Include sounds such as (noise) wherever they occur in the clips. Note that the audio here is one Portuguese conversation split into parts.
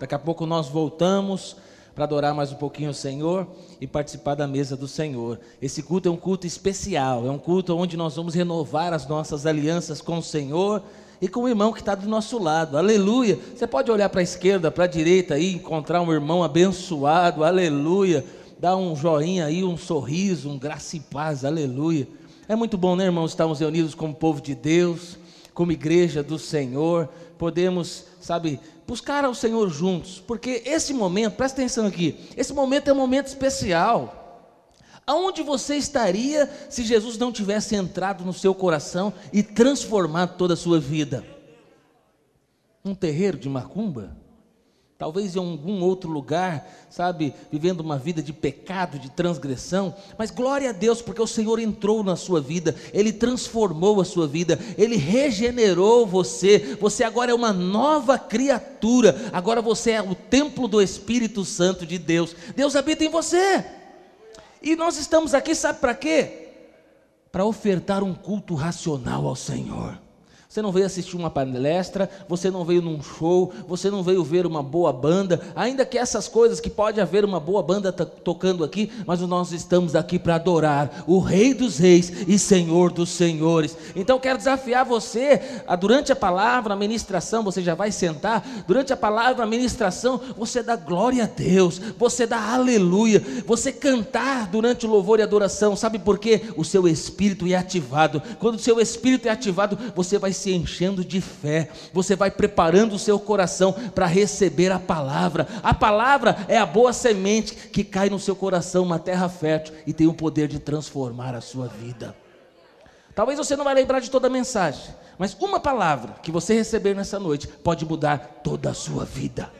Daqui a pouco nós voltamos para adorar mais um pouquinho o Senhor e participar da mesa do Senhor. Esse culto é um culto especial, é um culto onde nós vamos renovar as nossas alianças com o Senhor e com o irmão que está do nosso lado. Aleluia. Você pode olhar para a esquerda, para a direita e encontrar um irmão abençoado. Aleluia. Dá um joinha aí, um sorriso, um graça e paz. Aleluia. É muito bom, né, irmãos, estarmos reunidos como povo de Deus, como igreja do Senhor. Podemos, sabe, buscar ao Senhor juntos, porque esse momento, presta atenção aqui, esse momento é um momento especial. Aonde você estaria se Jesus não tivesse entrado no seu coração e transformado toda a sua vida? Um terreiro de macumba? Talvez em algum outro lugar, sabe, vivendo uma vida de pecado, de transgressão, mas glória a Deus, porque o Senhor entrou na sua vida, Ele transformou a sua vida, Ele regenerou você, você agora é uma nova criatura, agora você é o templo do Espírito Santo de Deus, Deus habita em você. E nós estamos aqui, sabe para quê? Para ofertar um culto racional ao Senhor. Você não veio assistir uma palestra, você não veio num show, você não veio ver uma boa banda, ainda que essas coisas que pode haver uma boa banda tocando aqui, mas nós estamos aqui para adorar o Rei dos Reis e Senhor dos Senhores. Então quero desafiar você, a, durante a palavra, a ministração, você já vai sentar, durante a palavra, a ministração, você dá glória a Deus, você dá aleluia, você cantar durante o louvor e adoração, sabe por quê? O seu espírito é ativado. Quando o seu espírito é ativado, você vai se enchendo de fé, você vai preparando o seu coração para receber a palavra. A palavra é a boa semente que cai no seu coração, uma terra fértil e tem o poder de transformar a sua vida. Talvez você não vai lembrar de toda a mensagem, mas uma palavra que você receber nessa noite pode mudar toda a sua vida.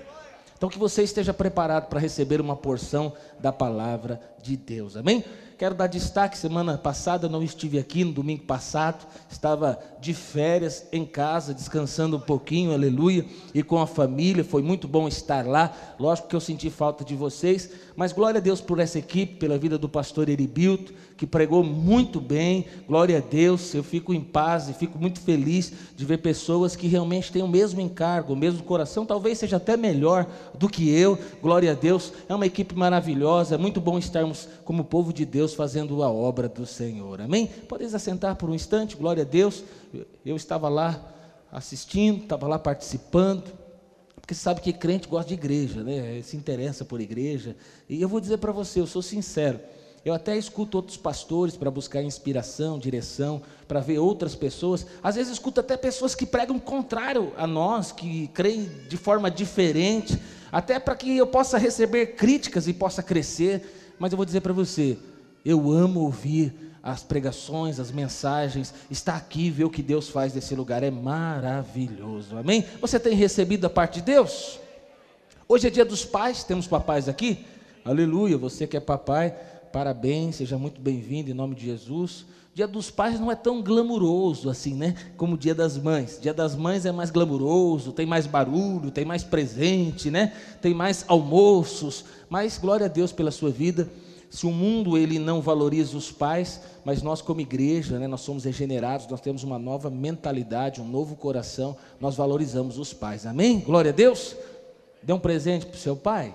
Então que você esteja preparado para receber uma porção da palavra de Deus. Amém? Quero dar destaque, semana passada não estive aqui, no domingo passado, estava de férias em casa, descansando um pouquinho, aleluia, e com a família, foi muito bom estar lá. Lógico que eu senti falta de vocês, mas glória a Deus por essa equipe, pela vida do pastor Eribilto, que pregou muito bem. Glória a Deus, eu fico em paz e fico muito feliz de ver pessoas que realmente têm o mesmo encargo, o mesmo coração, talvez seja até melhor do que eu. Glória a Deus, é uma equipe maravilhosa, é muito bom estarmos como povo de Deus fazendo a obra do Senhor. Amém? Podem assentar por um instante, glória a Deus. Eu estava lá assistindo, estava lá participando, porque sabe que crente gosta de igreja, né? Se interessa por igreja. E eu vou dizer para você, eu sou sincero. Eu até escuto outros pastores para buscar inspiração, direção, para ver outras pessoas. Às vezes escuto até pessoas que pregam contrário a nós, que creem de forma diferente, até para que eu possa receber críticas e possa crescer. Mas eu vou dizer para você, eu amo ouvir as pregações, as mensagens, está aqui, ver o que Deus faz nesse lugar, é maravilhoso, amém? Você tem recebido a parte de Deus? Hoje é dia dos pais, temos papais aqui? Aleluia, você que é papai, parabéns, seja muito bem-vindo em nome de Jesus. Dia dos pais não é tão glamuroso assim, né? Como o dia das mães. Dia das mães é mais glamuroso, tem mais barulho, tem mais presente, né? Tem mais almoços. Mas glória a Deus pela sua vida se o mundo ele não valoriza os pais, mas nós como igreja, né, nós somos regenerados, nós temos uma nova mentalidade, um novo coração, nós valorizamos os pais. Amém? Glória a Deus. Deu um presente para o seu pai?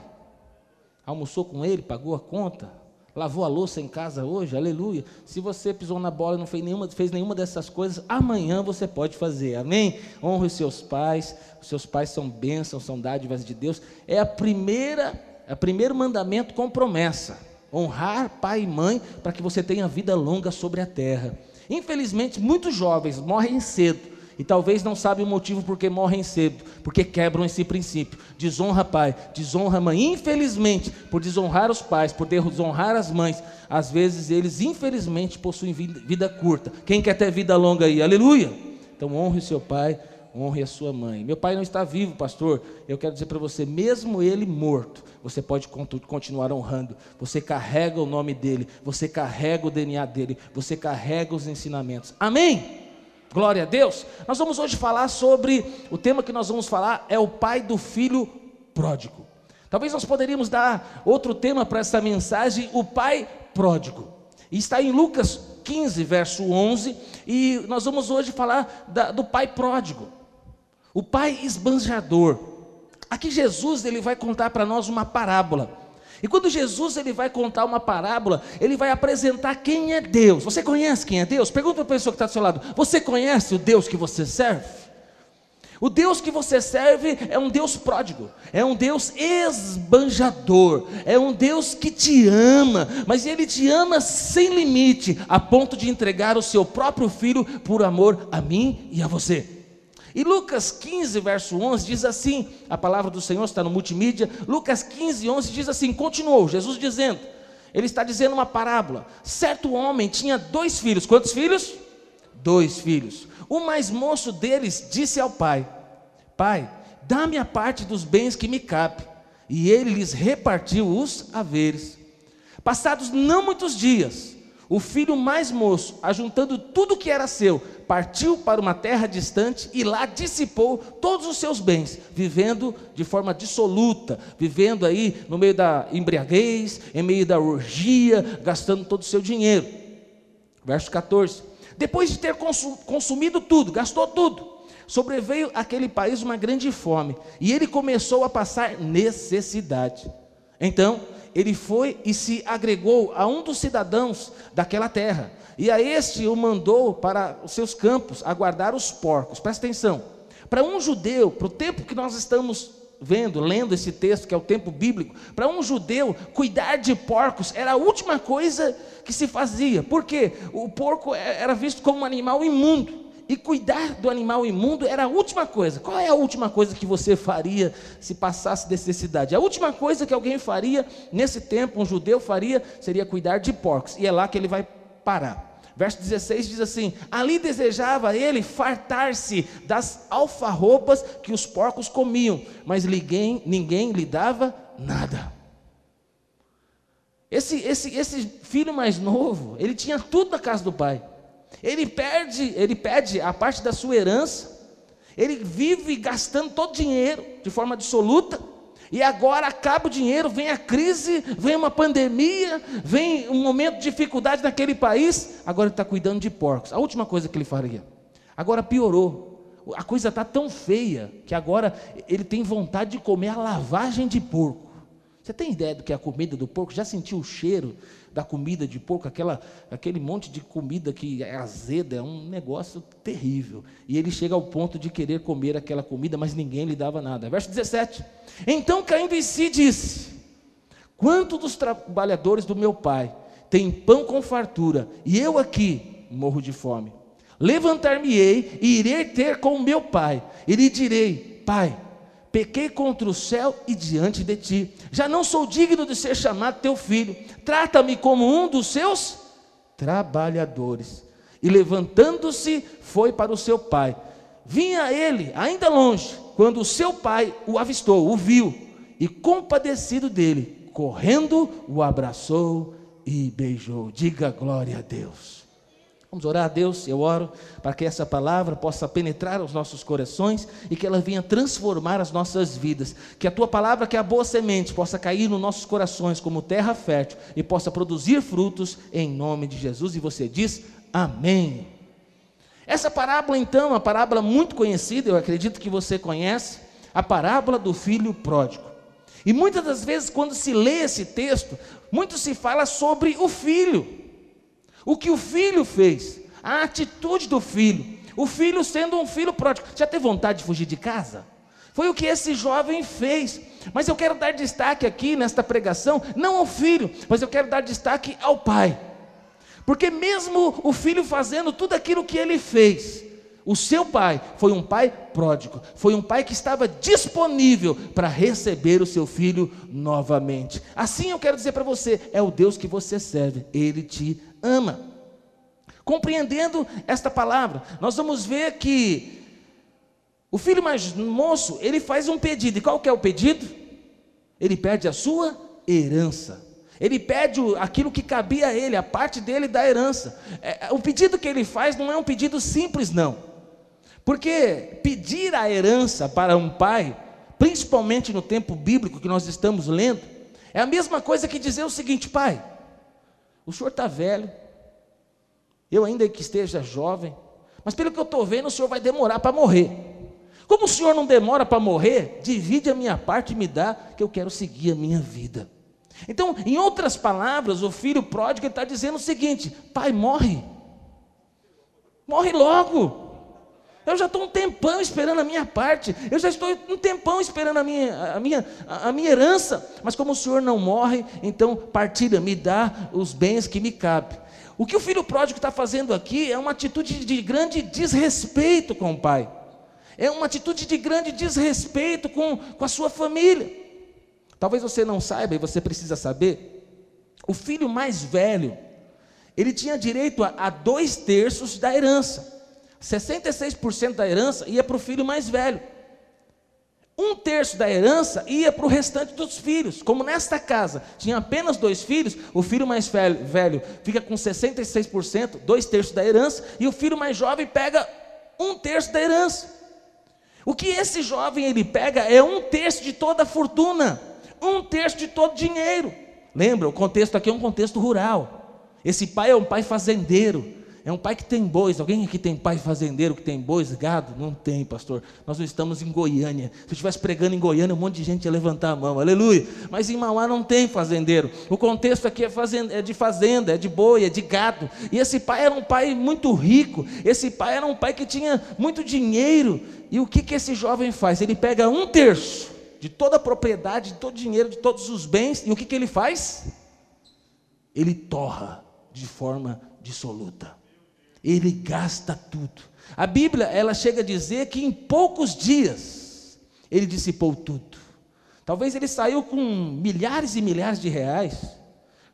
Almoçou com ele, pagou a conta? Lavou a louça em casa hoje? Aleluia. Se você pisou na bola e não fez nenhuma, fez nenhuma dessas coisas, amanhã você pode fazer. Amém? Honre os seus pais. Os seus pais são bênçãos, são dádivas de Deus. É a primeira, é o primeiro mandamento com promessa honrar pai e mãe para que você tenha vida longa sobre a terra. Infelizmente, muitos jovens morrem cedo e talvez não sabem o motivo por que morrem cedo, porque quebram esse princípio. Desonra pai, desonra mãe. Infelizmente, por desonrar os pais, por desonrar as mães, às vezes eles infelizmente possuem vida curta. Quem quer ter vida longa aí? Aleluia! Então honre o seu pai, honre a sua mãe. Meu pai não está vivo, pastor. Eu quero dizer para você, mesmo ele morto, você pode continuar honrando. Você carrega o nome dele, você carrega o DNA dele, você carrega os ensinamentos. Amém? Glória a Deus. Nós vamos hoje falar sobre o tema que nós vamos falar é o pai do filho pródigo. Talvez nós poderíamos dar outro tema para essa mensagem, o pai pródigo. Está em Lucas 15, verso 11, e nós vamos hoje falar da, do pai pródigo. O pai esbanjador. Aqui Jesus ele vai contar para nós uma parábola. E quando Jesus ele vai contar uma parábola, ele vai apresentar quem é Deus. Você conhece quem é Deus? Pergunta para a pessoa que está do seu lado: Você conhece o Deus que você serve? O Deus que você serve é um Deus pródigo, é um Deus esbanjador, é um Deus que te ama, mas Ele te ama sem limite, a ponto de entregar o seu próprio filho por amor a mim e a você. E Lucas 15, verso 11 diz assim: a palavra do Senhor está no multimídia. Lucas 15, 11 diz assim: continuou, Jesus dizendo, ele está dizendo uma parábola. Certo homem tinha dois filhos, quantos filhos? Dois filhos. O mais moço deles disse ao pai: Pai, dá-me a parte dos bens que me cabe. E ele lhes repartiu os haveres. Passados não muitos dias, o filho mais moço, ajuntando tudo que era seu, partiu para uma terra distante e lá dissipou todos os seus bens, vivendo de forma dissoluta, vivendo aí no meio da embriaguez, em meio da orgia, gastando todo o seu dinheiro. Verso 14. Depois de ter consumido tudo, gastou tudo, sobreveio àquele país uma grande fome, e ele começou a passar necessidade. Então, ele foi e se agregou a um dos cidadãos daquela terra, e a este o mandou para os seus campos a guardar os porcos. Presta atenção. Para um judeu, para o tempo que nós estamos vendo, lendo esse texto, que é o tempo bíblico, para um judeu, cuidar de porcos era a última coisa que se fazia. Porque o porco é, era visto como um animal imundo. E cuidar do animal imundo era a última coisa. Qual é a última coisa que você faria se passasse necessidade? A última coisa que alguém faria nesse tempo, um judeu faria, seria cuidar de porcos. E é lá que ele vai parar. Verso 16 diz assim: Ali desejava ele fartar-se das alfarropas que os porcos comiam, mas ninguém, ninguém lhe dava nada. Esse, esse, esse filho mais novo, ele tinha tudo na casa do pai. Ele perde, ele pede a parte da sua herança. Ele vive gastando todo o dinheiro de forma dissoluta. E agora acaba o dinheiro, vem a crise, vem uma pandemia, vem um momento de dificuldade naquele país. Agora ele está cuidando de porcos. A última coisa que ele faria. Agora piorou. A coisa está tão feia que agora ele tem vontade de comer a lavagem de porco. Você tem ideia do que é a comida do porco? Já sentiu o cheiro da comida de porco? Aquela, aquele monte de comida que é azeda, é um negócio terrível. E ele chega ao ponto de querer comer aquela comida, mas ninguém lhe dava nada. Verso 17. Então caindo em si disse: Quanto dos trabalhadores do meu pai têm pão com fartura, e eu aqui morro de fome? Levantar-me-ei e irei ter com meu pai, e lhe direi: Pai, pequei contra o céu e diante de ti. Já não sou digno de ser chamado teu filho. Trata-me como um dos seus trabalhadores. E levantando-se, foi para o seu pai. Vinha ele, ainda longe, quando o seu pai o avistou, o viu, e compadecido dele, correndo, o abraçou e beijou. Diga glória a Deus. Vamos orar a Deus, eu oro para que essa palavra possa penetrar os nossos corações e que ela venha transformar as nossas vidas. Que a tua palavra, que é a boa semente, possa cair nos nossos corações como terra fértil e possa produzir frutos em nome de Jesus. E você diz amém. Essa parábola, então, é uma parábola muito conhecida, eu acredito que você conhece, a parábola do filho pródigo. E muitas das vezes, quando se lê esse texto, muito se fala sobre o filho. O que o filho fez, a atitude do filho, o filho sendo um filho pródigo. Já teve vontade de fugir de casa? Foi o que esse jovem fez. Mas eu quero dar destaque aqui nesta pregação, não ao filho, mas eu quero dar destaque ao pai. Porque mesmo o filho fazendo tudo aquilo que ele fez, o seu pai foi um pai pródigo, foi um pai que estava disponível para receber o seu filho novamente. Assim eu quero dizer para você: é o Deus que você serve, ele te ama. Compreendendo esta palavra, nós vamos ver que o filho mais moço, ele faz um pedido. E qual que é o pedido? Ele pede a sua herança. Ele pede aquilo que cabia a ele, a parte dele da herança. É, o pedido que ele faz não é um pedido simples, não. Porque pedir a herança para um pai, principalmente no tempo bíblico que nós estamos lendo, é a mesma coisa que dizer o seguinte: pai, o senhor está velho, eu ainda que esteja jovem, mas pelo que eu estou vendo, o senhor vai demorar para morrer. Como o Senhor não demora para morrer, divide a minha parte e me dá, que eu quero seguir a minha vida. Então, em outras palavras, o filho pródigo está dizendo o seguinte: Pai, morre. Morre logo. Eu já estou um tempão esperando a minha parte. Eu já estou um tempão esperando a minha, a minha, a minha herança. Mas como o Senhor não morre, então partilha, me dá os bens que me cabem. O que o filho pródigo está fazendo aqui é uma atitude de grande desrespeito com o pai. É uma atitude de grande desrespeito com, com a sua família. Talvez você não saiba e você precisa saber. O filho mais velho, ele tinha direito a, a dois terços da herança. 66% da herança ia para o filho mais velho. Um terço da herança ia para o restante dos filhos. Como nesta casa tinha apenas dois filhos, o filho mais velho, fica com 66%, dois terços da herança, e o filho mais jovem pega um terço da herança. O que esse jovem ele pega é um terço de toda a fortuna, um terço de todo o dinheiro. Lembra, o contexto aqui é um contexto rural. Esse pai é um pai fazendeiro. É um pai que tem bois. Alguém aqui tem pai fazendeiro que tem bois, gado? Não tem, pastor. Nós não estamos em Goiânia. Se eu estivesse pregando em Goiânia, um monte de gente ia levantar a mão. Aleluia. Mas em Mauá não tem fazendeiro. O contexto aqui é, fazenda, é de fazenda, é de boi, é de gado. E esse pai era um pai muito rico. Esse pai era um pai que tinha muito dinheiro. E o que, que esse jovem faz? Ele pega um terço de toda a propriedade, de todo o dinheiro, de todos os bens. E o que, que ele faz? Ele torra de forma dissoluta ele gasta tudo. A Bíblia, ela chega a dizer que em poucos dias ele dissipou tudo. Talvez ele saiu com milhares e milhares de reais,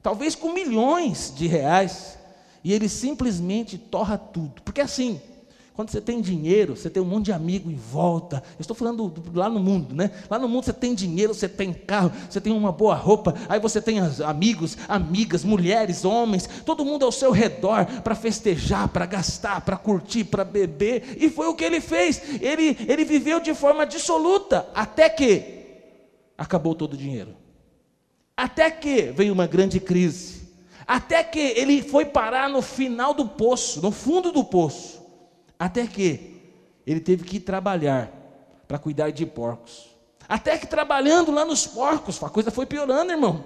talvez com milhões de reais, e ele simplesmente torra tudo. Porque assim, quando você tem dinheiro, você tem um monte de amigo em volta. Eu estou falando do, do, lá no mundo, né? Lá no mundo você tem dinheiro, você tem carro, você tem uma boa roupa, aí você tem amigos, amigas, mulheres, homens, todo mundo ao seu redor para festejar, para gastar, para curtir, para beber. E foi o que ele fez. Ele, ele viveu de forma dissoluta, até que acabou todo o dinheiro. Até que veio uma grande crise. Até que ele foi parar no final do poço, no fundo do poço. Até que ele teve que trabalhar para cuidar de porcos. Até que trabalhando lá nos porcos, a coisa foi piorando, irmão.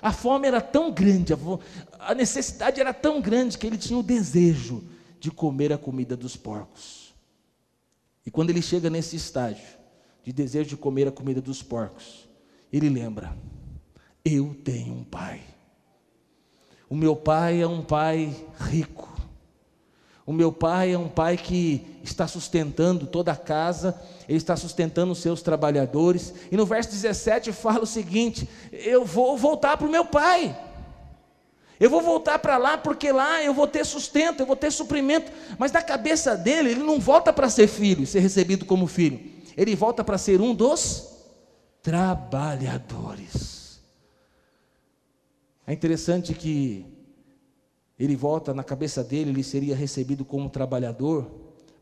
A fome era tão grande, a necessidade era tão grande que ele tinha o desejo de comer a comida dos porcos. E quando ele chega nesse estágio de desejo de comer a comida dos porcos, ele lembra: eu tenho um pai. O meu pai é um pai rico. O meu pai é um pai que está sustentando toda a casa, ele está sustentando os seus trabalhadores. E no verso 17 fala o seguinte: Eu vou voltar para o meu pai. Eu vou voltar para lá porque lá eu vou ter sustento, eu vou ter suprimento. Mas na cabeça dele, ele não volta para ser filho, ser recebido como filho. Ele volta para ser um dos trabalhadores. É interessante que ele volta na cabeça dele, ele seria recebido como trabalhador,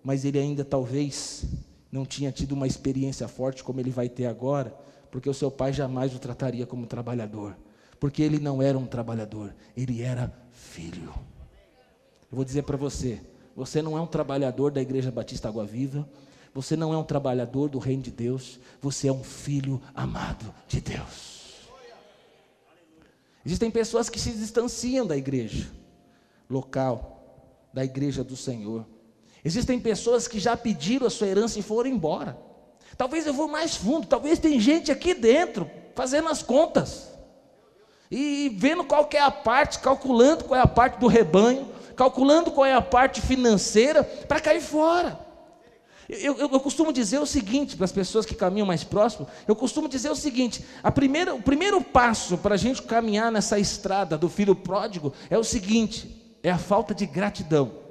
mas ele ainda talvez não tinha tido uma experiência forte como ele vai ter agora, porque o seu pai jamais o trataria como trabalhador, porque ele não era um trabalhador, ele era filho. Eu vou dizer para você: você não é um trabalhador da Igreja Batista Água Viva, você não é um trabalhador do Reino de Deus, você é um filho amado de Deus. Existem pessoas que se distanciam da igreja, local da igreja do Senhor. Existem pessoas que já pediram a sua herança e foram embora. Talvez eu vou mais fundo, talvez tem gente aqui dentro fazendo as contas. E vendo qual é a parte, calculando qual é a parte do rebanho, calculando qual é a parte financeira para cair fora. Eu, eu, eu, costumo dizer o seguinte para as pessoas que caminham mais próximo, eu costumo dizer o seguinte: a primeira, o primeiro passo para a gente caminhar nessa estrada do filho pródigo é o seguinte: é a falta de gratidão.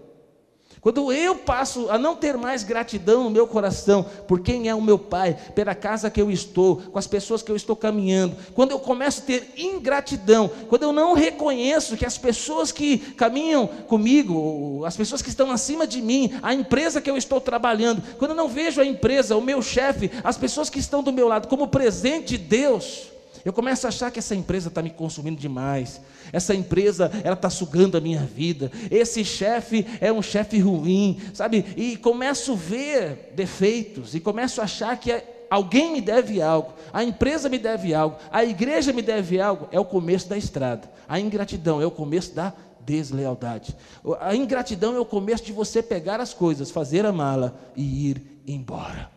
Quando eu passo a não ter mais gratidão no meu coração por quem é o meu pai, pela casa que eu estou, com as pessoas que eu estou caminhando, quando eu começo a ter ingratidão, quando eu não reconheço que as pessoas que caminham comigo, as pessoas que estão acima de mim, a empresa que eu estou trabalhando, quando eu não vejo a empresa, o meu chefe, as pessoas que estão do meu lado como presente de Deus, Eu começo a achar que essa empresa está me consumindo demais. Essa empresa, ela está sugando a minha vida. Esse chefe é um chefe ruim, sabe? E começo a ver defeitos e começo a achar que alguém me deve algo, a empresa me deve algo, a igreja me deve algo. É o começo da estrada. A ingratidão é o começo da deslealdade. A ingratidão é o começo de você pegar as coisas, fazer a mala e ir embora.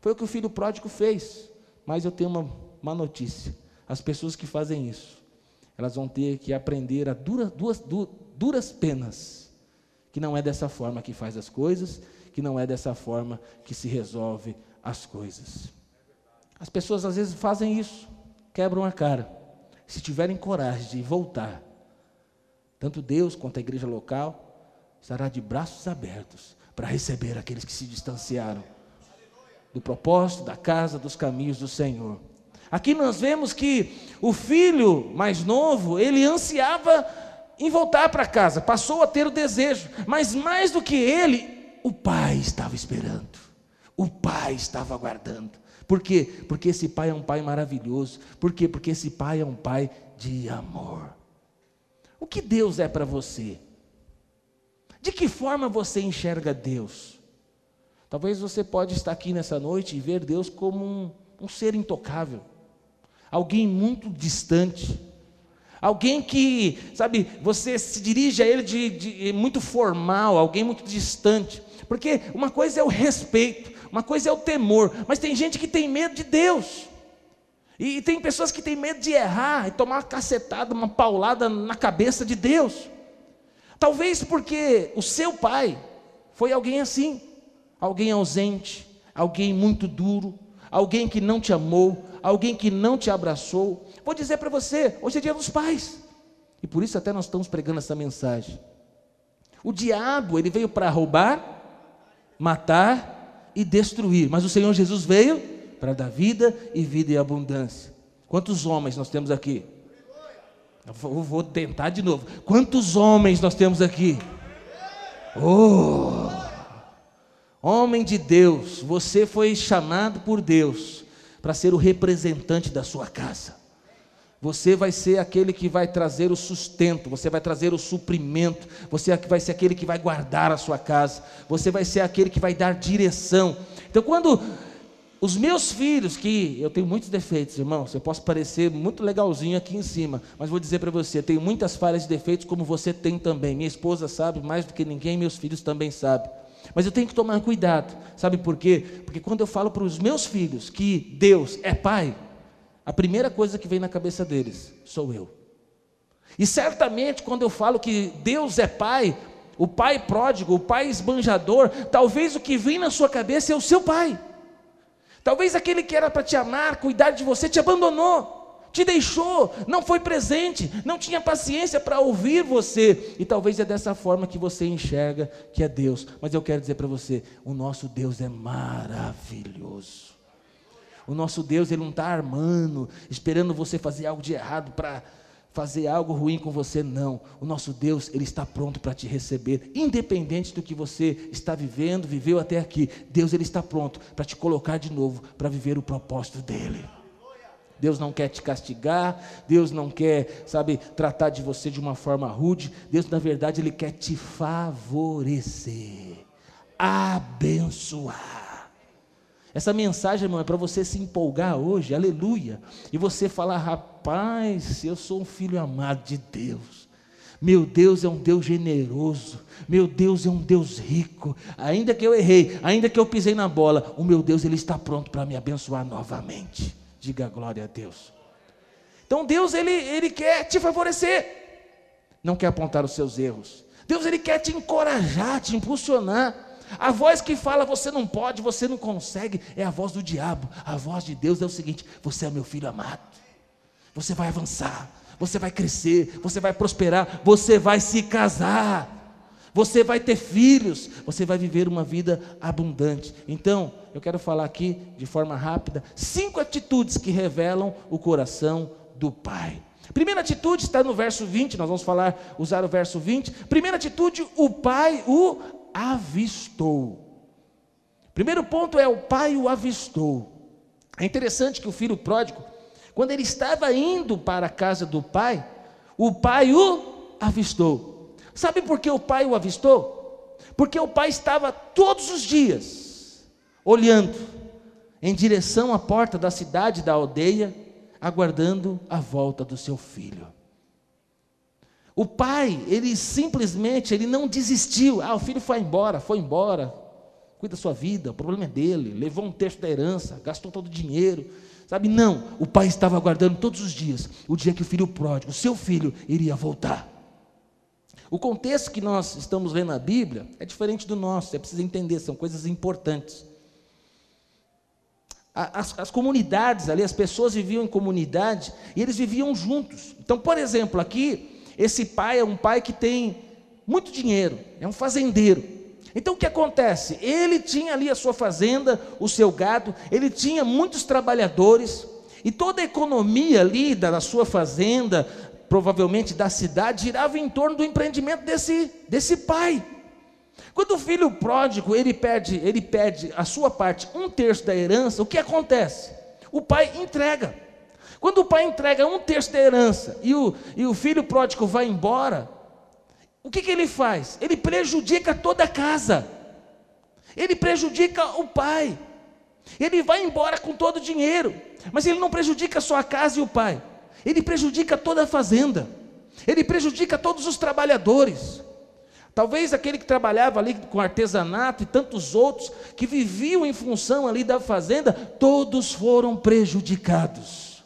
Foi o que o filho pródigo fez. Mas eu tenho uma má notícia as pessoas que fazem isso, elas vão ter que aprender a dura, duas, du, duras penas, que não é dessa forma que faz as coisas, que não é dessa forma que se resolve as coisas. As pessoas às vezes fazem isso, quebram a cara. Se tiverem coragem de voltar, tanto Deus quanto a igreja local estará de braços abertos para receber aqueles que se distanciaram do propósito, da casa, dos caminhos do Senhor. Aqui nós vemos que o filho mais novo, ele ansiava em voltar para casa, passou a ter o desejo, mas mais do que ele, o pai estava esperando, o pai estava aguardando. Por quê? Porque esse pai é um pai maravilhoso. Por quê? Porque esse pai é um pai de amor. O que Deus é para você? De que forma você enxerga Deus? Talvez você pode estar aqui nessa noite e ver Deus como um, um ser intocável alguém muito distante, alguém que, sabe, você se dirige a ele de, de, muito formal, alguém muito distante, porque uma coisa é o respeito, uma coisa é o temor, mas tem gente que tem medo de Deus. E tem pessoas que têm medo de errar e tomar uma cacetada, uma paulada na cabeça de Deus. Talvez porque o seu pai foi alguém assim, alguém ausente, alguém muito duro, alguém que não te amou, alguém que não te abraçou. Vou dizer para você, hoje é dia dos pais. E por isso até nós estamos pregando essa mensagem. O diabo, ele veio para roubar, matar e destruir, mas o Senhor Jesus veio para dar vida e vida e abundância. Quantos homens nós temos aqui? Eu vou tentar de novo. Quantos homens nós temos aqui? Oh! Homem de Deus, você foi chamado por Deus para ser o representante da sua casa. Você vai ser aquele que vai trazer o sustento, você vai trazer o suprimento, você vai ser aquele que vai guardar a sua casa, você vai ser aquele que vai dar direção. Então, quando os meus filhos, que eu tenho muitos defeitos, irmãos, eu posso parecer muito legalzinho aqui em cima, mas vou dizer para você, tenho muitas falhas e defeitos, como você tem também. Minha esposa sabe mais do que ninguém, meus filhos também sabem. Mas eu tenho que tomar cuidado, sabe por quê? Porque quando eu falo para os meus filhos que Deus é Pai, a primeira coisa que vem na cabeça deles sou eu. E certamente quando eu falo que Deus é Pai, o Pai pródigo, o Pai esbanjador, talvez o que vem na sua cabeça é o seu Pai. Talvez aquele que era para te amar, cuidar de você, te abandonou te deixou, não foi presente, não tinha paciência para ouvir você. E talvez é dessa forma que você enxerga que é Deus. Mas eu quero dizer para você: o nosso Deus é maravilhoso. O nosso Deus, Ele não está armando, esperando você fazer algo de errado para fazer algo ruim com você, não. O nosso Deus, Ele está pronto para te receber, independente do que você está vivendo, viveu até aqui. Deus, Ele está pronto para te colocar de novo, para viver o propósito dEle. Deus não quer te castigar, Deus não quer, sabe, tratar de você de uma forma rude. Deus, na verdade, Ele quer te favorecer, abençoar. Essa mensagem, irmão, é para você se empolgar hoje, aleluia. E você falar, rapaz, eu sou um filho amado de Deus. Meu Deus é um Deus generoso. Meu Deus é um Deus rico. Ainda que eu errei, ainda que eu pisei na bola, o meu Deus ele está pronto para me abençoar novamente. Diga glória a Deus. Então Deus ele, ele quer te favorecer, não quer apontar os seus erros. Deus ele quer te encorajar, te impulsionar. A voz que fala você não pode, você não consegue, é a voz do diabo. A voz de Deus é o seguinte: você é meu filho amado. Você vai avançar, você vai crescer, você vai prosperar, você vai se casar você vai ter filhos, você vai viver uma vida abundante. Então, eu quero falar aqui de forma rápida cinco atitudes que revelam o coração do Pai. Primeira atitude está no verso 20, nós vamos falar, usar o verso 20. Primeira atitude, o pai o avistou. Primeiro ponto é o pai o avistou. É interessante que o filho pródigo, Quando ele estava indo para a casa do pai, o pai o avistou. Sabe por que o pai o avistou? Porque o pai estava todos os dias olhando em direção à porta da cidade, da aldeia, aguardando a volta do seu filho. O pai, ele simplesmente, ele não desistiu. Ah, o filho foi embora, foi embora. Cuida da sua vida, o problema é dele. Levou um terço da herança, gastou todo o dinheiro. Sabe, não. O pai estava aguardando todos os dias o dia que o filho pródigo, o seu filho, iria voltar. O contexto que nós estamos lendo na Bíblia é diferente do nosso, você precisa entender, são coisas importantes. As, as, comunidades ali, as pessoas viviam em comunidade e eles viviam juntos. Então, por exemplo, aqui esse pai é um pai que tem muito dinheiro, é um fazendeiro. Então o que acontece? Ele tinha ali a sua fazenda, o seu gado, ele tinha muitos trabalhadores, e toda a economia ali da sua fazenda, provavelmente da cidade, girava em torno do empreendimento desse, desse pai. Quando o filho pródigo ele perde, ele perde a sua parte, um terço da herança, o que acontece? O pai entrega. Quando o pai entrega um terço da herança e o, e o filho pródigo vai embora, o que, que ele faz? Ele prejudica toda a casa, ele prejudica o pai, ele vai embora com todo o dinheiro, mas ele não prejudica só a casa e o pai, ele prejudica toda a fazenda, ele prejudica todos os trabalhadores. Talvez aquele que trabalhava ali com artesanato e tantos outros que viviam em função ali da fazenda, todos foram prejudicados.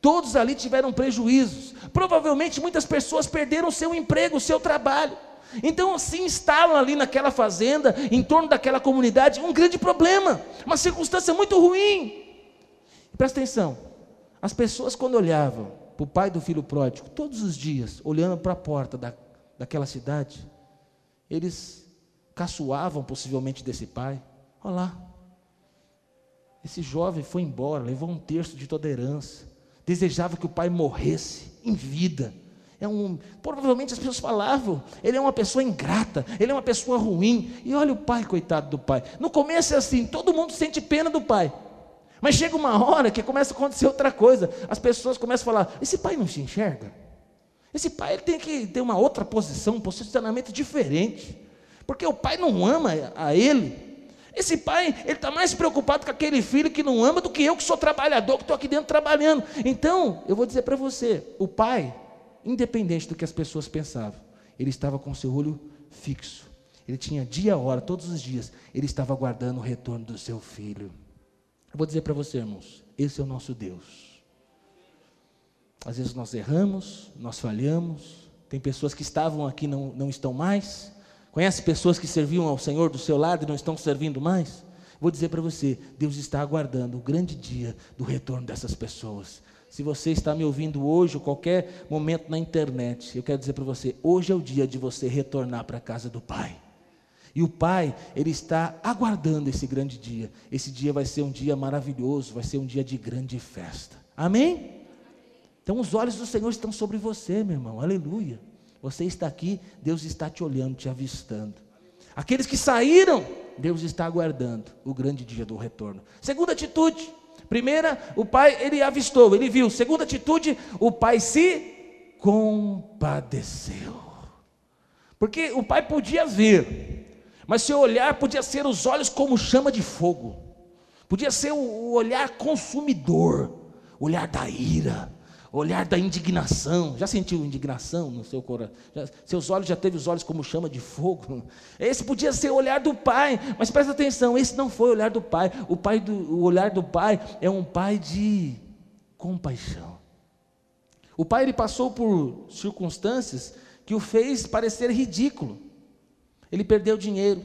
Todos ali tiveram prejuízos. Provavelmente muitas pessoas perderam seu emprego, seu trabalho. Então se instalam ali naquela fazenda, em torno daquela comunidade, um grande problema, uma circunstância muito ruim. Presta atenção, as pessoas quando olhavam para o pai do filho pródigo, todos os dias, olhando para a porta da, daquela cidade, eles caçoavam possivelmente desse pai. Olha lá, esse jovem foi embora, levou um terço de toda a herança desejava que o pai morresse em vida. É um, provavelmente as pessoas falavam, ele é uma pessoa ingrata, ele é uma pessoa ruim. E olha o pai, coitado do pai. No começo é assim, todo mundo sente pena do pai. Mas chega uma hora que começa a acontecer outra coisa. As pessoas começam a falar: esse pai não se enxerga. Esse pai ele tem que ter uma outra posição, um posicionamento diferente. Porque o pai não ama a ele, esse pai, ele está mais preocupado com aquele filho que não ama do que eu que sou trabalhador, que estou aqui dentro trabalhando. Então, eu vou dizer para você: o pai, independente do que as pessoas pensavam, ele estava com seu olho fixo. Ele tinha dia e hora, todos os dias, ele estava aguardando o retorno do seu filho. Eu vou dizer para você, irmãos: esse é o nosso Deus. Às vezes nós erramos, nós falhamos, tem pessoas que estavam aqui não, não estão mais. Conhece pessoas que serviam ao Senhor do seu lado e não estão servindo mais? Vou dizer para você, Deus está aguardando o grande dia do retorno dessas pessoas. Se você está me ouvindo hoje ou qualquer momento na internet, eu quero dizer para você, hoje é o dia de você retornar para a casa do Pai. E o Pai, Ele está aguardando esse grande dia. Esse dia vai ser um dia maravilhoso, vai ser um dia de grande festa. Amém? Então os olhos do Senhor estão sobre você, meu irmão. Aleluia. Você está aqui, Deus está te olhando, te avistando. Aqueles que saíram, Deus está aguardando o grande dia do retorno. Segunda atitude. Primeira, o pai, ele avistou, ele viu. Segunda atitude, o pai se compadeceu. Porque o pai podia ver, mas seu olhar podia ser os olhos como chama de fogo. Podia ser o olhar consumidor, olhar da ira, olhar da indignação. Já sentiu indignação no seu coração? seus olhos já teve os olhos como chama de fogo? (laughs) Esse podia ser o olhar do pai, mas presta atenção, esse não foi o olhar do pai. O, pai do, o olhar do pai é um pai de compaixão. O pai ele passou por circunstâncias que o fez parecer ridículo. Ele perdeu dinheiro,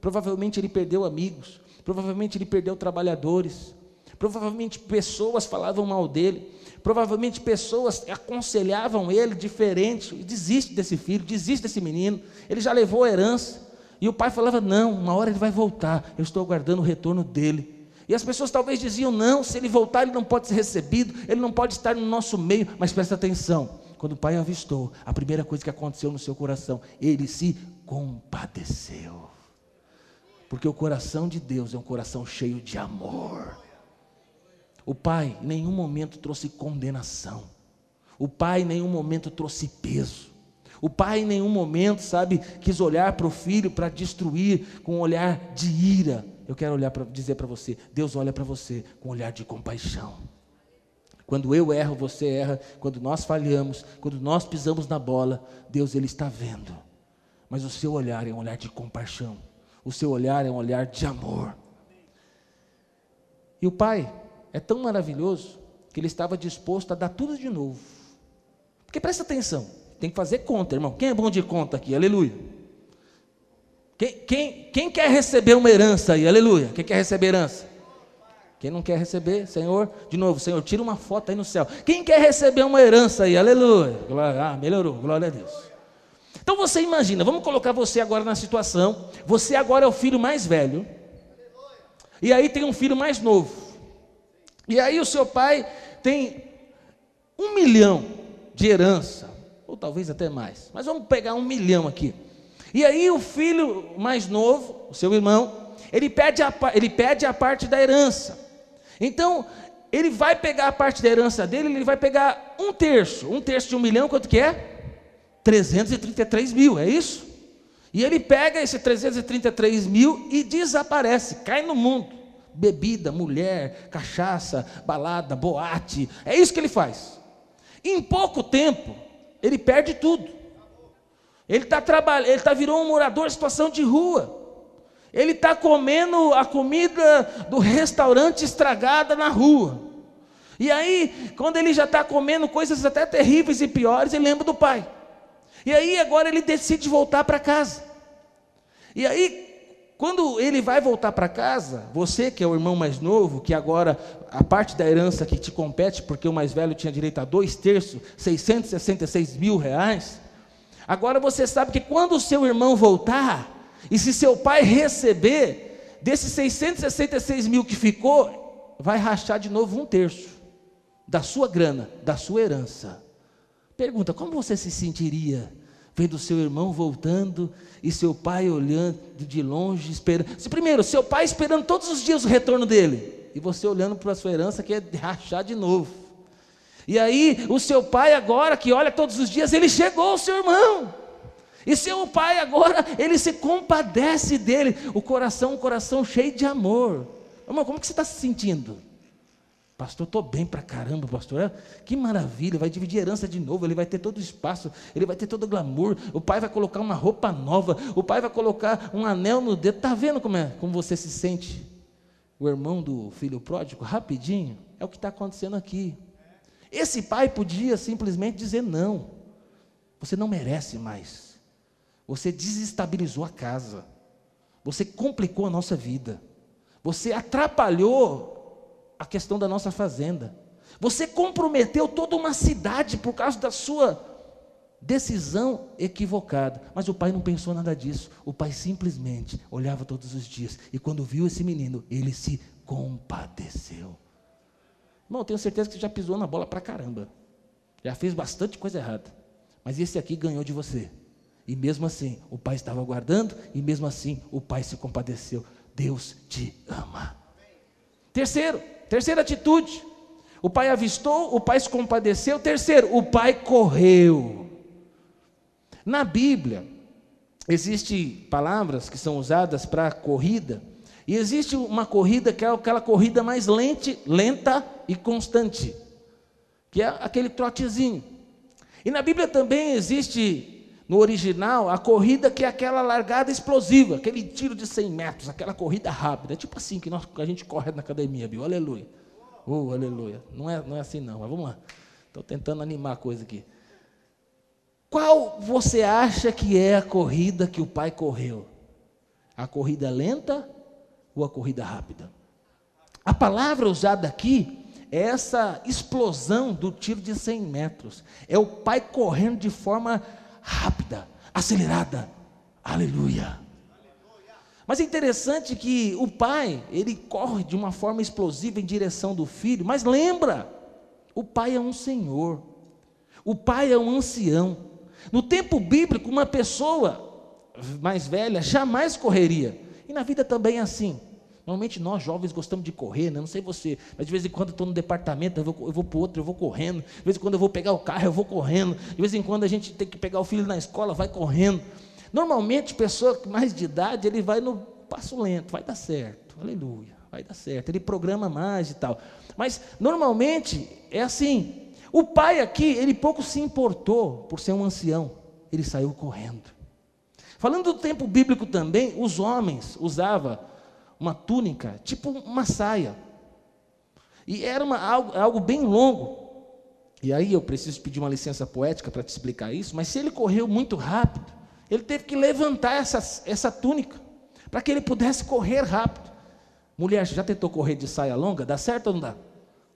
provavelmente ele perdeu amigos, provavelmente ele perdeu trabalhadores, provavelmente pessoas falavam mal dele. Provavelmente pessoas aconselhavam ele diferente, desiste desse filho, desiste desse menino, ele já levou a herança. E o pai falava: Não, uma hora ele vai voltar, eu estou aguardando o retorno dele. E as pessoas talvez diziam: Não, se ele voltar, ele não pode ser recebido, ele não pode estar no nosso meio. Mas presta atenção: quando o pai avistou, a primeira coisa que aconteceu no seu coração, ele se compadeceu. Porque o coração de Deus é um coração cheio de amor. O pai em nenhum momento trouxe condenação. O pai em nenhum momento trouxe peso. O pai em nenhum momento, sabe, quis olhar para o filho para destruir com um olhar de ira. Eu quero olhar para dizer para você, Deus olha para você com um olhar de compaixão. Quando eu erro, você erra. Quando nós falhamos, quando nós pisamos na bola, Deus ele está vendo. Mas o seu olhar é um olhar de compaixão. O seu olhar é um olhar de amor. E o pai é tão maravilhoso que ele estava disposto a dar tudo de novo. Porque presta atenção, tem que fazer conta, irmão. Quem é bom de conta aqui? Aleluia. Quem, quem, quem quer receber uma herança aí? Aleluia. Quem quer receber herança? Quem não quer receber, Senhor, de novo, Senhor, tira uma foto aí no céu. Quem quer receber uma herança aí? Aleluia. Glória, ah, melhorou, glória a Deus. Então você imagina, vamos colocar você agora na situação. Você agora é o filho mais velho. E aí tem um filho mais novo. E aí o seu pai tem um milhão de herança, ou talvez até mais. Mas vamos pegar um milhão aqui. E aí o filho mais novo, o seu irmão, ele pede a, ele pede a parte da herança. Então, ele vai pegar a parte da herança dele, ele vai pegar um terço. Um terço de um milhão, quanto que é? 333 mil, é isso? E ele pega esse 333 mil e desaparece, cai no mundo bebida, mulher, cachaça, balada, boate. É isso que ele faz. Em pouco tempo, ele perde tudo. Ele está trabalhando, ele tá virou um morador de situação de rua. Ele está comendo a comida do restaurante estragada na rua. E aí, quando ele já está comendo coisas até terríveis e piores, ele lembra do pai. E aí, agora ele decide voltar para casa. E aí, quando ele vai voltar para casa, você que é o irmão mais novo, que agora a parte da herança que te compete, porque o mais velho tinha direito a dois terços, 666 mil reais, agora você sabe que quando o seu irmão voltar, e se seu pai receber, desses 666 mil que ficou, vai rachar de novo um terço da sua grana, da sua herança. Pergunta: como você se sentiria vendo seu irmão voltando e seu pai olhando de longe, esperando. Primeiro, seu pai esperando todos os dias o retorno dele, e você olhando para a sua herança que é rachar de novo. E aí, o seu pai agora que olha todos os dias, ele chegou, seu irmão. E seu pai agora, ele se compadece dele, o coração, um coração cheio de amor. Irmão, como que você está se sentindo? Pastor, estou bem para caramba, pastor. É, que maravilha, vai dividir herança de novo, ele vai ter todo o espaço, ele vai ter todo o glamour. O pai vai colocar uma roupa nova, o pai vai colocar um anel no dedo. Está vendo como, é, como você se sente? O irmão do filho pródigo, rapidinho, é o que está acontecendo aqui. Esse pai podia simplesmente dizer: não, você não merece mais. Você desestabilizou a casa, você complicou a nossa vida, você atrapalhou a questão da nossa fazenda. Você comprometeu toda uma cidade por causa da sua decisão equivocada. Mas o pai não pensou nada disso. O pai simplesmente olhava todos os dias e quando viu esse menino, ele se compadeceu. Irmão, tenho certeza que você já pisou na bola pra caramba. Já fez bastante coisa errada. Mas esse aqui ganhou de você. E mesmo assim, o pai estava aguardando e mesmo assim o pai se compadeceu. Deus te ama. Terceiro, Terceira atitude. O pai avistou, o pai se compadeceu. Terceiro, o pai correu. Na Bíblia, existem palavras que são usadas para corrida, e existe uma corrida que é aquela corrida mais lente, lenta e constante, que é aquele trotezinho. E na Bíblia também existe, no original, a corrida que é aquela largada explosiva, aquele tiro de 100 metros, aquela corrida rápida, é tipo assim que, nós, a gente corre na academia, viu? Aleluia. Oh, aleluia. Não é, não é assim não, mas vamos lá. Estou tentando animar a coisa aqui. Qual você acha que é a corrida que o pai correu? A corrida lenta ou a corrida rápida? A palavra usada aqui é essa explosão do tiro de 100 metros. É o pai correndo de forma rápida, acelerada. Aleluia. Mas é interessante que o pai, ele corre de uma forma explosiva em direção do filho, mas lembra, o pai é um senhor, o pai é um ancião. No tempo bíblico, uma pessoa mais velha jamais correria, e na vida também é assim. Normalmente nós jovens gostamos de correr, né? não sei você, mas de vez em quando eu estou no departamento, eu vou, eu vou para outro, eu vou correndo. De vez em quando eu vou pegar o carro, eu vou correndo. De vez em quando a gente tem que pegar o filho na escola, vai correndo. Normalmente, pessoa mais de idade, ele vai no passo lento, vai dar certo, aleluia, vai dar certo. Ele programa mais e tal. Mas normalmente é assim. O pai aqui, ele pouco se importou por ser um ancião, ele saiu correndo. Falando do tempo bíblico também, os homens usavam uma túnica, tipo uma saia. E era uma, algo, algo bem longo. E aí eu preciso pedir uma licença poética para te explicar isso, mas se ele correu muito rápido, ele teve que levantar essa, essa túnica, para que ele pudesse correr rápido. Mulher, já tentou correr de saia longa? Dá certo ou não dá?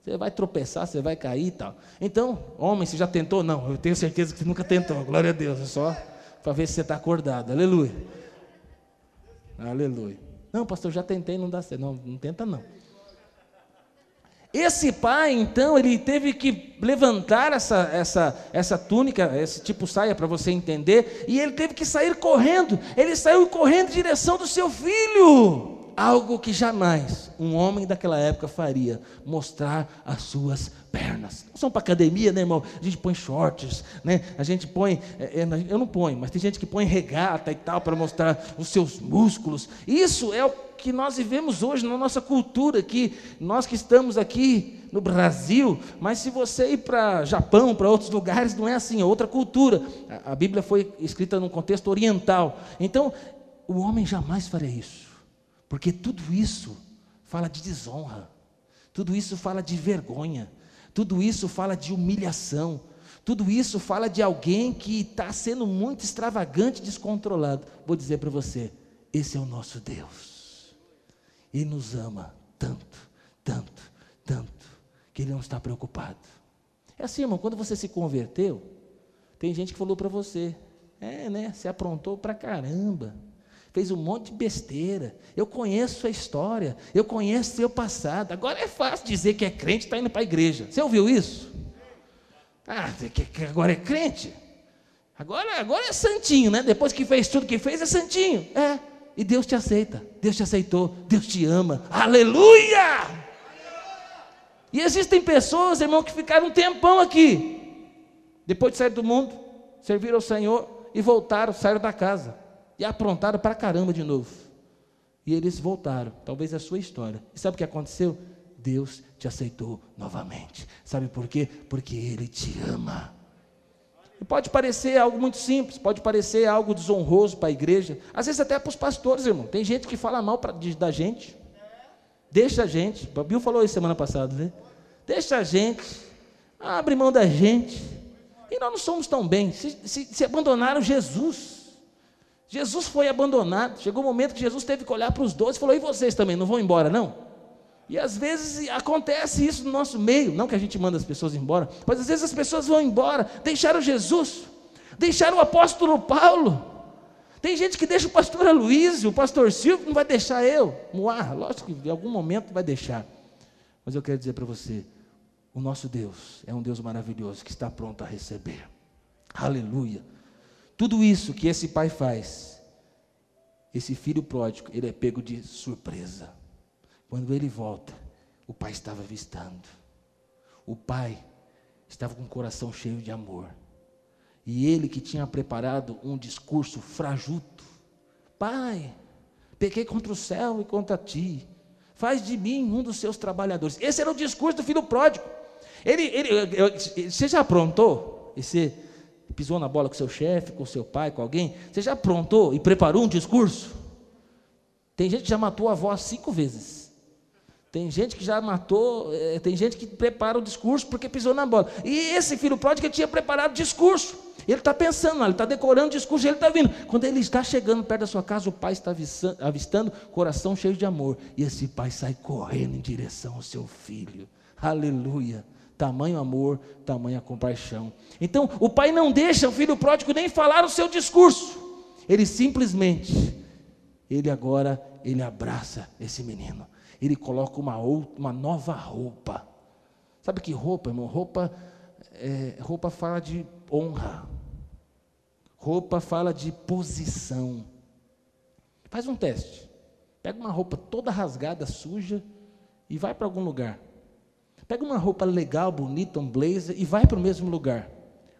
Você vai tropeçar, você vai cair e tal. Então, homem, você já tentou? Não, eu tenho certeza que você nunca tentou. Glória a Deus, é só para ver se você está acordado. Aleluia. Aleluia. Não, pastor, já tentei, não dá certo. Não, não tenta não. Esse pai, então, ele teve que levantar essa, essa, essa túnica, esse tipo saia para você entender, e ele teve que sair correndo. Ele saiu correndo em direção do seu filho algo que jamais um homem daquela época faria, mostrar as suas pernas. Não são para academia, né, irmão? A gente põe shorts, né? A gente põe, é, é, eu não ponho, mas tem gente que põe regata e tal para mostrar os seus músculos. Isso é o que nós vivemos hoje na nossa cultura aqui, nós que estamos aqui no Brasil, mas se você ir para Japão, para outros lugares, não é assim, é outra cultura. A, a Bíblia foi escrita num contexto oriental. Então, o homem jamais faria isso. Porque tudo isso fala de desonra, tudo isso fala de vergonha, tudo isso fala de humilhação, tudo isso fala de alguém que está sendo muito extravagante, descontrolado. Vou dizer para você: esse é o nosso Deus, Ele nos ama tanto, tanto, tanto, que Ele não está preocupado. É assim, irmão, quando você se converteu, tem gente que falou para você: é, né, você aprontou para caramba fez um monte de besteira. Eu conheço a história, eu conheço seu passado. Agora é fácil dizer que é crente e está indo para a igreja. Você ouviu isso? Ah, que agora é crente? Agora, agora é santinho, né? Depois que fez tudo que fez, é santinho. É. E Deus te aceita. Deus te aceitou. Deus te ama. Aleluia! E existem pessoas, irmão, que ficaram um tempão aqui. Depois de sair do mundo, serviram ao Senhor e voltaram, saíram da casa e aprontaram para caramba de novo. E eles voltaram, talvez a sua história. E sabe o que aconteceu? Deus te aceitou novamente. Sabe por quê? Porque Ele te ama. E pode parecer algo muito simples, pode parecer algo desonroso para a igreja, às vezes até para os pastores, irmão. Tem gente que fala mal pra, da gente, deixa a gente. O Bill falou isso semana passada, né? Deixa a gente, abre mão da gente. E nós não somos tão bem. Se, se, se abandonaram Jesus. Jesus foi abandonado. Chegou o um momento que Jesus teve que olhar para os doze e falou: E vocês também não vão embora, não? E às vezes acontece isso no nosso meio. Não que a gente manda as pessoas embora, mas às vezes as pessoas vão embora, deixaram Jesus, deixaram o apóstolo Paulo. Tem gente que deixa o pastor Aloysio, o pastor Silvio, não vai deixar eu. Moar, lógico que em algum momento vai deixar. Mas eu quero dizer para você: o nosso Deus é um Deus maravilhoso que está pronto a receber. Aleluia. Tudo isso que esse pai faz, esse filho pródigo, ele é pego de surpresa. Quando ele volta, o pai estava avistando. O pai estava com o coração cheio de amor. E ele que tinha preparado um discurso frajuto. Pai, pequei contra o céu e contra ti. Faz de mim um dos seus trabalhadores. Esse era o discurso do filho pródigo. Ele, ele, você já aprontou esse pisou na bola com seu chefe, com seu pai, com alguém? Você já aprontou e preparou um discurso? Tem gente que já matou a avó cinco vezes. Tem gente que já matou, é, tem gente que prepara o discurso porque pisou na bola. E esse filho pródigo tinha preparado o discurso. Ele está pensando, ele está decorando o discurso, ele está vindo. Quando ele está chegando perto da sua casa, o pai está avistando, coração cheio de amor. E esse pai sai correndo em direção ao seu filho. Aleluia. Tamanho amor, tamanha compaixão. Então, o pai não deixa o filho pródigo nem falar o seu discurso. Ele simplesmente, ele agora, ele abraça esse menino. Ele coloca uma, outra, uma nova roupa. Sabe que roupa, irmão? Roupa, é, roupa fala de honra. Roupa fala de posição. Faz um teste. Pega uma roupa toda rasgada, suja, e vai para algum lugar. Pega uma roupa legal, bonita, um blazer, e vai para o mesmo lugar.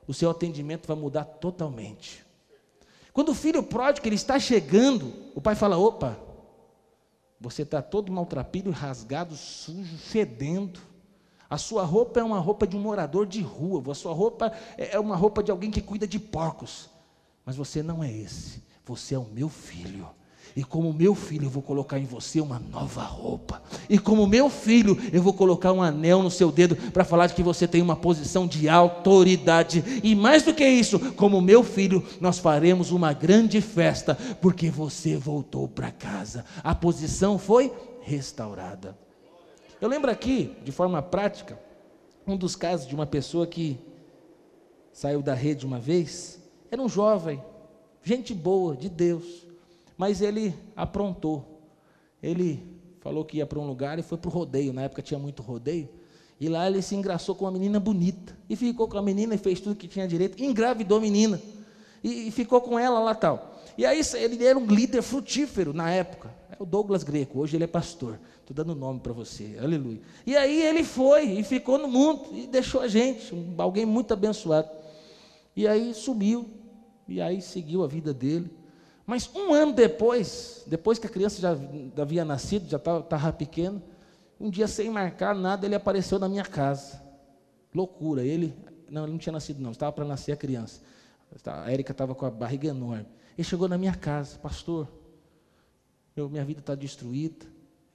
O seu atendimento vai mudar totalmente. Quando o filho pródigo ele está chegando, o pai fala: opa, você está todo maltrapilho, rasgado, sujo, fedendo. A sua roupa é uma roupa de um morador de rua, a sua roupa é, é uma roupa de alguém que cuida de porcos. Mas você não é esse, você é o meu filho. E como meu filho, eu vou colocar em você uma nova roupa. E como meu filho, eu vou colocar um anel no seu dedo para falar de que você tem uma posição de autoridade. E mais do que isso, como meu filho, nós faremos uma grande festa, porque você voltou para casa. A posição foi restaurada. Eu lembro aqui, de forma prática, um dos casos de uma pessoa que saiu da rede uma vez. Era um jovem, gente boa, de Deus mas ele aprontou. Ele falou que ia para um lugar e foi para o rodeio. Na época tinha muito rodeio. E lá ele se engraçou com uma menina bonita. E ficou com a menina e fez tudo que tinha direito. Engravidou a menina. E, e ficou com ela lá tal. E aí ele era um líder frutífero na época. É o Douglas Greco. Hoje ele é pastor. Estou dando nome para você. Aleluia. E aí ele foi e ficou no mundo. E deixou a gente. Um, alguém muito abençoado. E aí sumiu. E aí seguiu a vida dele. Mas um ano depois, depois que a criança já havia nascido, já estava pequeno, um dia sem marcar nada, ele apareceu na minha casa. Loucura. Ele, não, ele não tinha nascido não, estava para nascer a criança. A Érica estava com a barriga enorme. Ele chegou na minha casa, pastor, minha vida está destruída,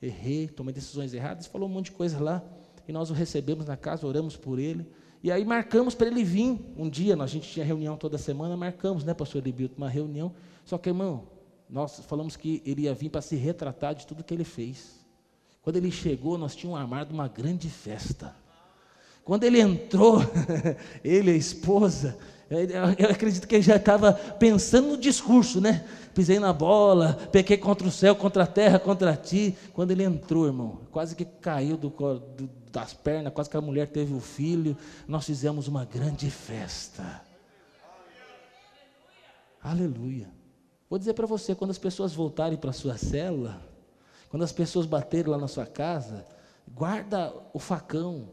errei, tomei decisões erradas, falou um monte de coisa lá. E nós o recebemos na casa, oramos por ele. E aí marcamos para ele vir um dia, a gente tinha reunião toda semana, marcamos, né, pastor Edebilto, uma reunião. Só que, irmão, nós falamos que ele ia vir para se retratar de tudo que ele fez. Quando ele chegou, nós tínhamos armado uma grande festa. Quando ele entrou, (laughs) ele, a esposa, eu acredito que ele já estava pensando no discurso, né? Pisei na bola, pequei contra o céu, contra a terra, contra ti. Quando ele entrou, irmão, quase que caiu do, do, das pernas, quase que a mulher teve o filho. Nós fizemos uma grande festa. Aleluia. Vou dizer para você, quando as pessoas voltarem para a sua célula, quando as pessoas baterem lá na sua casa, guarda o facão,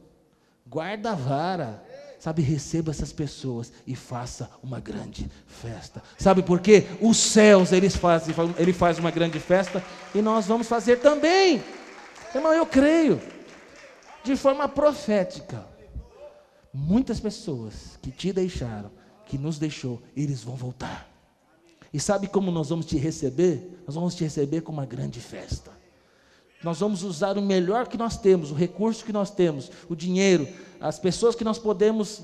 guarda a vara, sabe, receba essas pessoas e faça uma grande festa. Sabe por quê? Os céus, eles fazem, ele faz uma grande festa e nós vamos fazer também. Irmão, eu creio, de forma profética, muitas pessoas que te deixaram, que nos deixou, eles vão voltar. E sabe como nós vamos te receber? Nós vamos te receber com uma grande festa. Nós vamos usar o melhor que nós temos, o recurso que nós temos, o dinheiro, as pessoas que nós podemos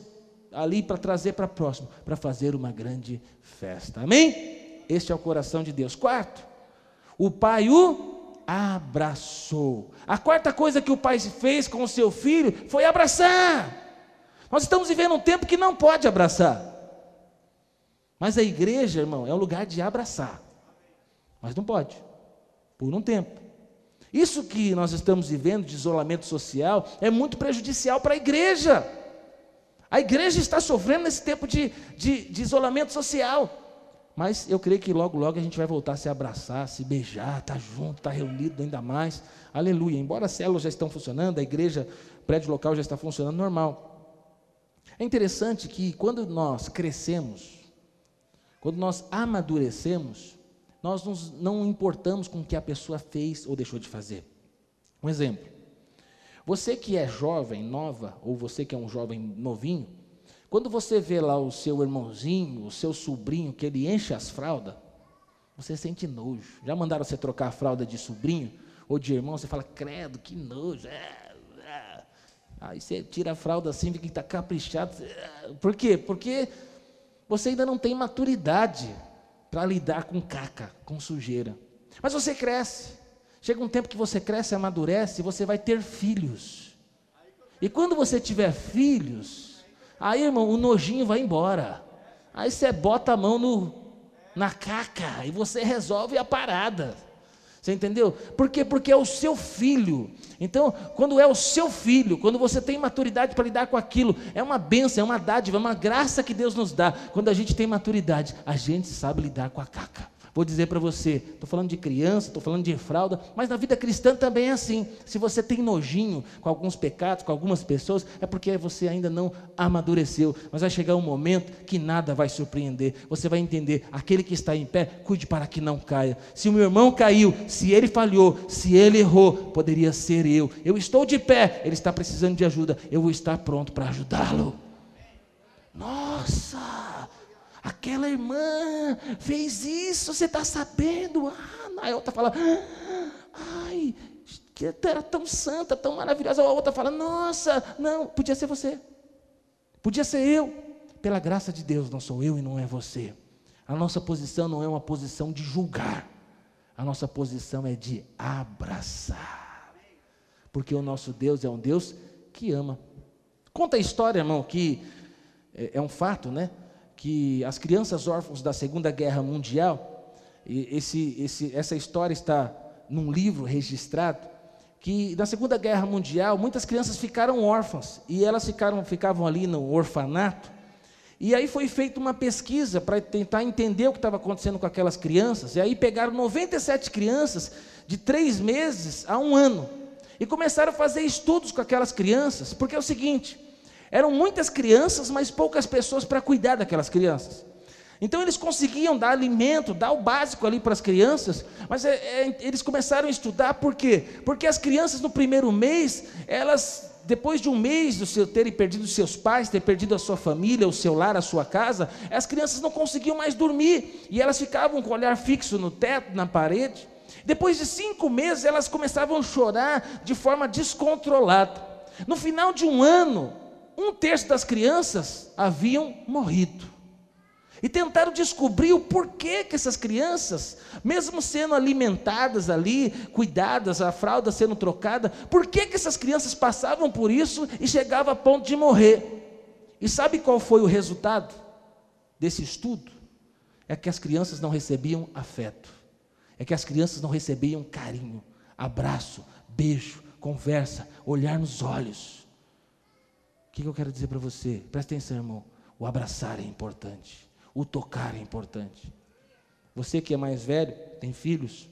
ali para trazer para próximo, para fazer uma grande festa. Amém? Este é o coração de Deus. Quarto, o pai o abraçou. A quarta coisa que o pai fez com o seu filho foi abraçar. Nós estamos vivendo um tempo que não pode abraçar. Mas a igreja, irmão, é um lugar de abraçar. Mas não pode, por um tempo. Isso que nós estamos vivendo de isolamento social é muito prejudicial para a igreja. A igreja está sofrendo nesse tempo de, de, de, isolamento social. Mas eu creio que logo, logo a gente vai voltar a se abraçar, se beijar, estar tá junto, estar tá reunido ainda mais. Aleluia. Embora as células já estão funcionando, a igreja, prédio local já está funcionando normal. É interessante que quando nós crescemos, quando nós amadurecemos, nós nos, não importamos com o que a pessoa fez ou deixou de fazer. Um exemplo. Você que é jovem, nova, ou você que é um jovem novinho, quando você vê lá o seu irmãozinho, o seu sobrinho, que ele enche as fraldas, você sente nojo. Já mandaram você trocar a fralda de sobrinho ou de irmão, você fala, credo, que nojo. É, é. Aí você tira a fralda assim, fica caprichado. É. Por quê? Porque você ainda não tem maturidade para lidar com caca, com sujeira. Mas você cresce. Chega um tempo que você cresce, amadurece, você vai ter filhos. E quando você tiver filhos, aí, irmão, o nojinho vai embora. Aí você bota a mão no, na caca e você resolve a parada. Você entendeu? Por quê? Porque é o seu filho. Então, quando é o seu filho, quando você tem maturidade para lidar com aquilo, é uma benção, é uma dádiva, é uma graça que Deus nos dá. Quando a gente tem maturidade, a gente sabe lidar com a caca. Vou dizer para você, estou falando de criança, estou falando de fralda, mas na vida cristã também é assim. Se você tem nojinho com alguns pecados, com algumas pessoas, é porque você ainda não amadureceu. Mas vai chegar um momento que nada vai surpreender. Você vai entender, aquele que está em pé, cuide para que não caia. Se o meu irmão caiu, se ele falhou, se ele errou, poderia ser eu. Eu estou de pé, ele está precisando de ajuda, eu vou estar pronto para ajudá-lo. Nossa! Aquela irmã fez isso, você está sabendo? Ah, a outra fala, ai, que era tão santa, tão maravilhosa. A outra fala, nossa, não, podia ser você, podia ser eu. Pela graça de Deus, não sou eu e não é você. A nossa posição não é uma posição de julgar, a nossa posição é de abraçar, porque o nosso Deus é um Deus que ama. Conta a história, irmão, que é, é um fato, né? Que as crianças órfãos da Segunda Guerra Mundial, esse, esse, essa história está num livro registrado, que na Segunda Guerra Mundial muitas crianças ficaram órfãs e elas ficaram, ficavam ali no orfanato. E aí foi feita uma pesquisa para tentar entender o que estava acontecendo com aquelas crianças. E aí pegaram 97 crianças de três meses a um ano e começaram a fazer estudos com aquelas crianças, porque é o seguinte: eram muitas crianças, mas poucas pessoas para cuidar daquelas crianças. Então eles conseguiam dar alimento, dar o básico ali para as crianças, mas é, é, eles começaram a estudar por quê? Porque as crianças no primeiro mês, elas, depois de um mês de seu, terem perdido seus pais, ter perdido a sua família, o seu lar, a sua casa, as crianças não conseguiam mais dormir e elas ficavam com o olhar fixo no teto, na parede. Depois de cinco meses, elas começavam a chorar de forma descontrolada. No final de um ano, um terço das crianças haviam morrido. E tentaram descobrir o porquê que essas crianças, mesmo sendo alimentadas ali, cuidadas, a fralda sendo trocada, por que, que essas crianças passavam por isso e chegavam a ponto de morrer? E sabe qual foi o resultado desse estudo? É que as crianças não recebiam afeto, é que as crianças não recebiam carinho, abraço, beijo, conversa, olhar nos olhos que, que eu quero dizer para você? Presta atenção, irmão. O abraçar é importante. O tocar é importante. Você que é mais velho, tem filhos,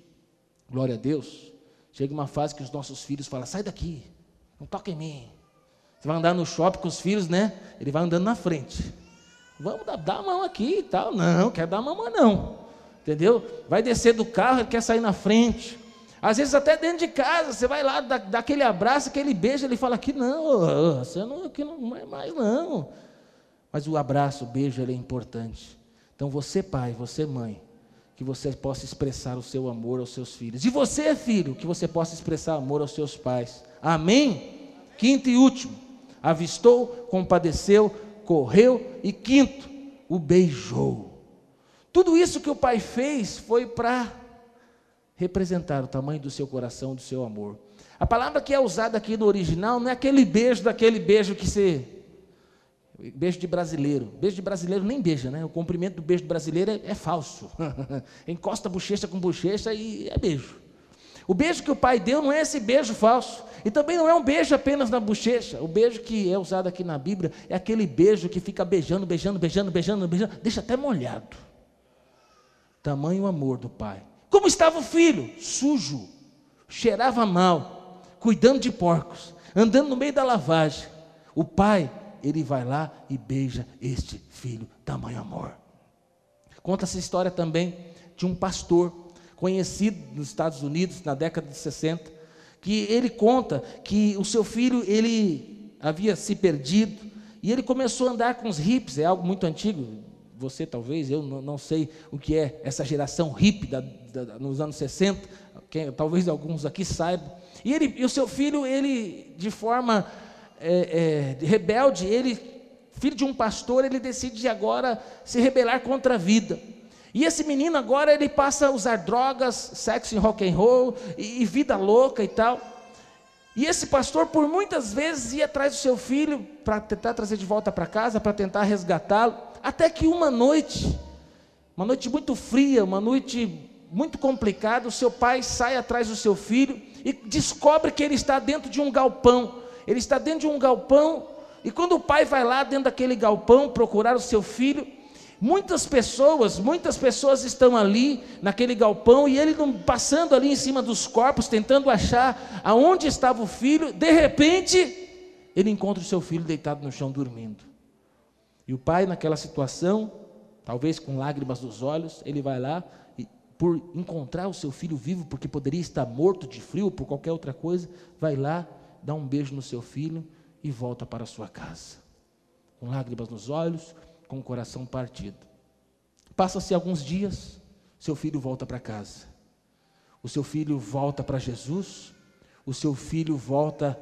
glória a Deus. Chega uma fase que os nossos filhos falam: sai daqui, não toca em mim. Você vai andar no shopping com os filhos, né? Ele vai andando na frente. Vamos dar, dar a mão aqui e tal. Não, quer dar a mão, não. Entendeu? Vai descer do carro, ele quer sair na frente. Às vezes até dentro de casa, você vai lá, dá, dá aquele abraço, aquele beijo, ele fala aqui não, você não, aqui não é mais não. Mas o abraço, o beijo, ele é importante. Então você pai, você mãe, que você possa expressar o seu amor aos seus filhos. E você, filho, que você possa expressar amor aos seus pais. Amém? Quinto e último, avistou, compadeceu, correu e quinto, o beijou. Tudo isso que o pai fez foi para representar o tamanho do seu coração, do seu amor. A palavra que é usada aqui no original não é aquele beijo daquele beijo que você. Beijo de brasileiro. Beijo de brasileiro nem beija, né? O comprimento do beijo brasileiro é, é falso. (laughs) Encosta bochecha com bochecha e é beijo. O beijo que o pai deu não é esse beijo falso. E também não é um beijo apenas na bochecha. O beijo que é usado aqui na Bíblia é aquele beijo que fica beijando, beijando, beijando, beijando, beijando, deixa até molhado. Tamanho amor do pai. Como estava o filho? Sujo, cheirava mal, cuidando de porcos, andando no meio da lavagem. O pai, ele vai lá e beija este filho, tamanho amor. Conta essa história também de um pastor conhecido nos Estados Unidos na década de 60, que ele conta que o seu filho ele havia se perdido e ele começou a andar com os hips, é algo muito antigo, você talvez, eu não, sei o que é essa geração hippie da, da, nos anos 60, quem, talvez alguns aqui saibam. E, ele, e o seu filho, ele, de forma é, é, rebelde, ele, filho de um pastor, ele decide agora se rebelar contra a vida. E esse menino agora ele passa a usar drogas, sexo em rock and roll e, e vida louca e tal. E esse pastor, por muitas vezes, ia atrás do seu filho para tentar trazer de volta para casa, para tentar resgatá-lo. Até que uma noite, uma noite muito fria, uma noite muito complicada, o seu pai sai atrás do seu filho e descobre que ele está dentro de um galpão. Ele está dentro de um galpão, e quando o pai vai lá dentro daquele galpão procurar o seu filho, Muitas pessoas, muitas pessoas estão ali naquele galpão e ele passando ali em cima dos corpos, tentando achar aonde estava o filho. De repente, ele encontra o seu filho deitado no chão dormindo. E o pai, naquela situação, talvez com lágrimas nos olhos, ele vai lá e, por encontrar o seu filho vivo, porque poderia estar morto de frio, por qualquer outra coisa, vai lá, dá um beijo no seu filho e volta para a sua casa. Com lágrimas nos olhos, com o coração partido. Passa-se alguns dias, seu filho volta para casa. O seu filho volta para Jesus, o seu filho volta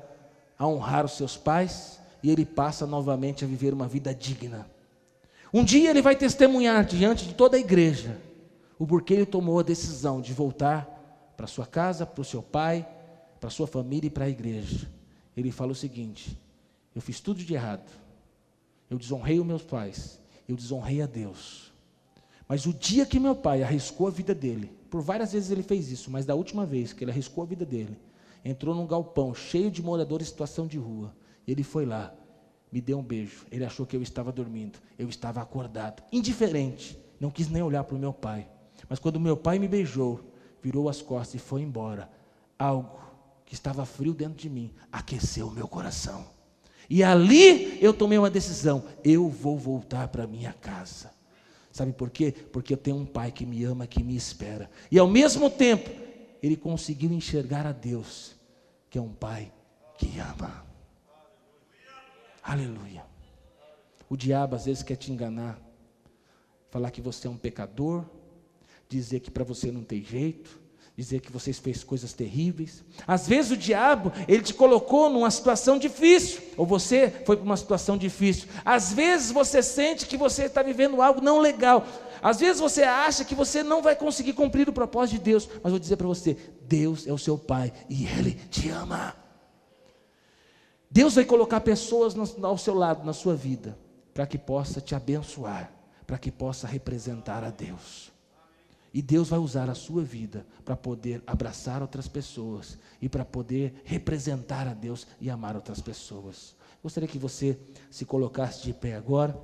a honrar os seus pais e ele passa novamente a viver uma vida digna. Um dia ele vai testemunhar diante de toda a igreja o porquê ele tomou a decisão de voltar para sua casa, para o seu pai, para sua família e para a igreja. Ele fala o seguinte: Eu fiz tudo de errado. Eu desonrei os meus pais eu desonrei a Deus. Mas o dia que meu pai arriscou a vida dele, por várias vezes ele fez isso, mas da última vez que ele arriscou a vida dele, entrou num galpão cheio de moradores em situação de rua. Ele foi lá, me deu um beijo. Ele achou que eu estava dormindo, eu estava acordado, indiferente, não quis nem olhar para o meu pai. Mas quando meu pai me beijou, virou as costas e foi embora, algo que estava frio dentro de mim aqueceu o meu coração. E ali eu tomei uma decisão: eu vou voltar para minha casa. Sabe por quê? Porque eu tenho um pai que me ama, que me espera. E ao mesmo tempo, ele conseguiu enxergar a Deus, que é um pai que ama. Aleluia. O diabo às vezes quer te enganar, falar que você é um pecador, dizer que para você não tem jeito, dizer que vocês fez coisas terríveis. Às vezes o diabo, ele te colocou numa situação difícil, ou você foi para uma situação difícil. Às vezes você sente que você está vivendo algo não legal. Às vezes você acha que você não vai conseguir cumprir o propósito de Deus, mas vou dizer para você: Deus é o seu Pai e Ele te ama. Deus vai colocar pessoas ao seu lado, na sua vida, para que possa te abençoar, para que possa representar a Deus. E Deus vai usar a sua vida para poder abraçar outras pessoas e para poder representar a Deus e amar outras pessoas. Gostaria que você se colocasse de pé agora.